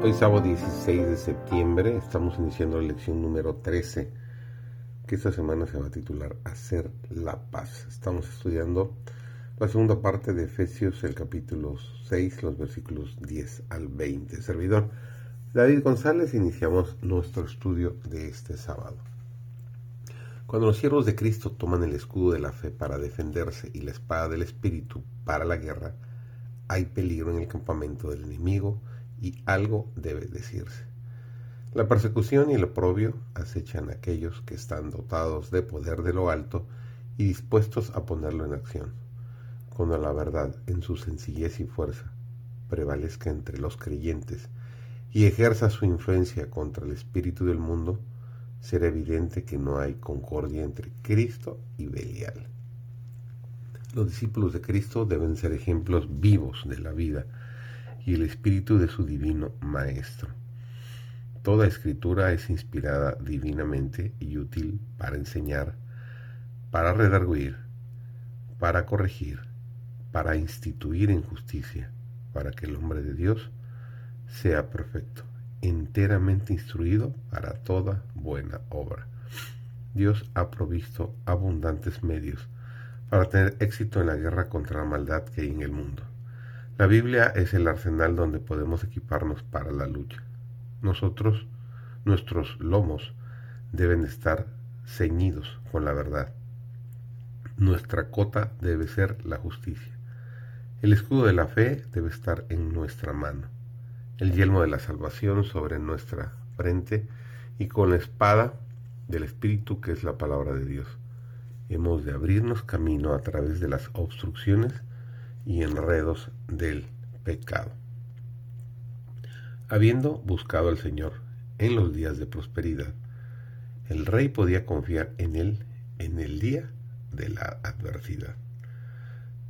Hoy sábado 16 de septiembre estamos iniciando la lección número 13 que esta semana se va a titular Hacer la paz. Estamos estudiando la segunda parte de Efesios, el capítulo 6, los versículos 10 al 20. Servidor David González, iniciamos nuestro estudio de este sábado. Cuando los siervos de Cristo toman el escudo de la fe para defenderse y la espada del Espíritu para la guerra, hay peligro en el campamento del enemigo y algo debe decirse. La persecución y el oprobio acechan a aquellos que están dotados de poder de lo alto y dispuestos a ponerlo en acción, cuando la verdad, en su sencillez y fuerza, prevalezca entre los creyentes y ejerza su influencia contra el espíritu del mundo, será evidente que no hay concordia entre Cristo y Belial. Los discípulos de Cristo deben ser ejemplos vivos de la vida y el espíritu de su divino Maestro. Toda escritura es inspirada divinamente y útil para enseñar, para redarguir, para corregir, para instituir en justicia, para que el hombre de Dios sea perfecto, enteramente instruido para toda buena obra. Dios ha provisto abundantes medios para tener éxito en la guerra contra la maldad que hay en el mundo. La Biblia es el arsenal donde podemos equiparnos para la lucha. Nosotros, nuestros lomos, deben estar ceñidos con la verdad. Nuestra cota debe ser la justicia. El escudo de la fe debe estar en nuestra mano. El yelmo de la salvación sobre nuestra frente y con la espada del Espíritu que es la palabra de Dios. Hemos de abrirnos camino a través de las obstrucciones y enredos del pecado. Habiendo buscado al Señor en los días de prosperidad, el rey podía confiar en él en el día de la adversidad.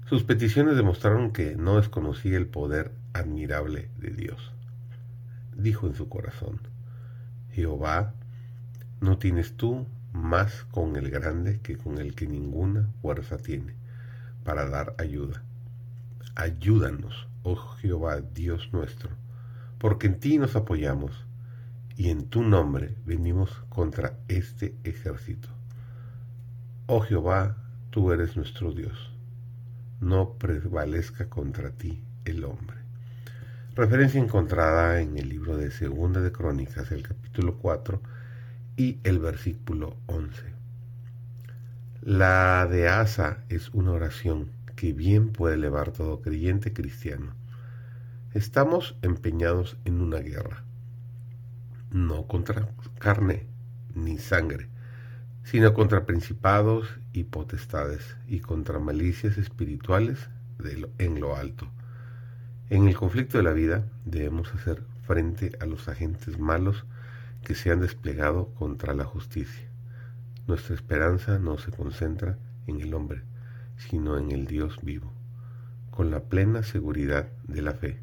Sus peticiones demostraron que no desconocía el poder admirable de Dios. Dijo en su corazón, Jehová, no tienes tú más con el grande que con el que ninguna fuerza tiene para dar ayuda. Ayúdanos, oh Jehová Dios nuestro, porque en ti nos apoyamos y en tu nombre venimos contra este ejército. Oh Jehová, tú eres nuestro Dios, no prevalezca contra ti el hombre. Referencia encontrada en el libro de Segunda de Crónicas, el capítulo 4 y el versículo 11. La de Asa es una oración que bien puede elevar todo creyente cristiano. Estamos empeñados en una guerra, no contra carne ni sangre, sino contra principados y potestades y contra malicias espirituales en lo alto. En el conflicto de la vida debemos hacer frente a los agentes malos que se han desplegado contra la justicia. Nuestra esperanza no se concentra en el hombre, sino en el Dios vivo, con la plena seguridad de la fe.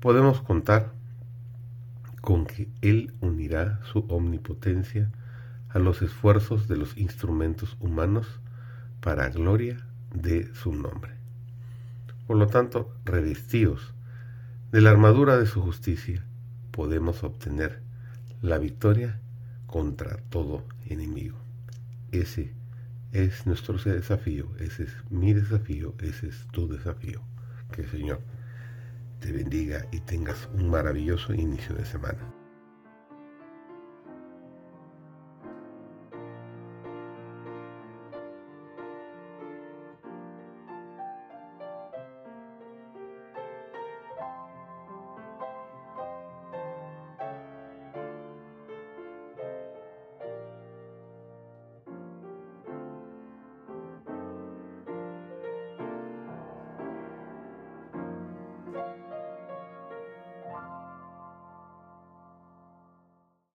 Podemos contar con que Él unirá su omnipotencia a los esfuerzos de los instrumentos humanos para gloria de su nombre. Por lo tanto, revestidos de la armadura de su justicia, podemos obtener la victoria contra todo enemigo. Ese es nuestro desafío, ese es mi desafío, ese es tu desafío. Que el Señor te bendiga y tengas un maravilloso inicio de semana.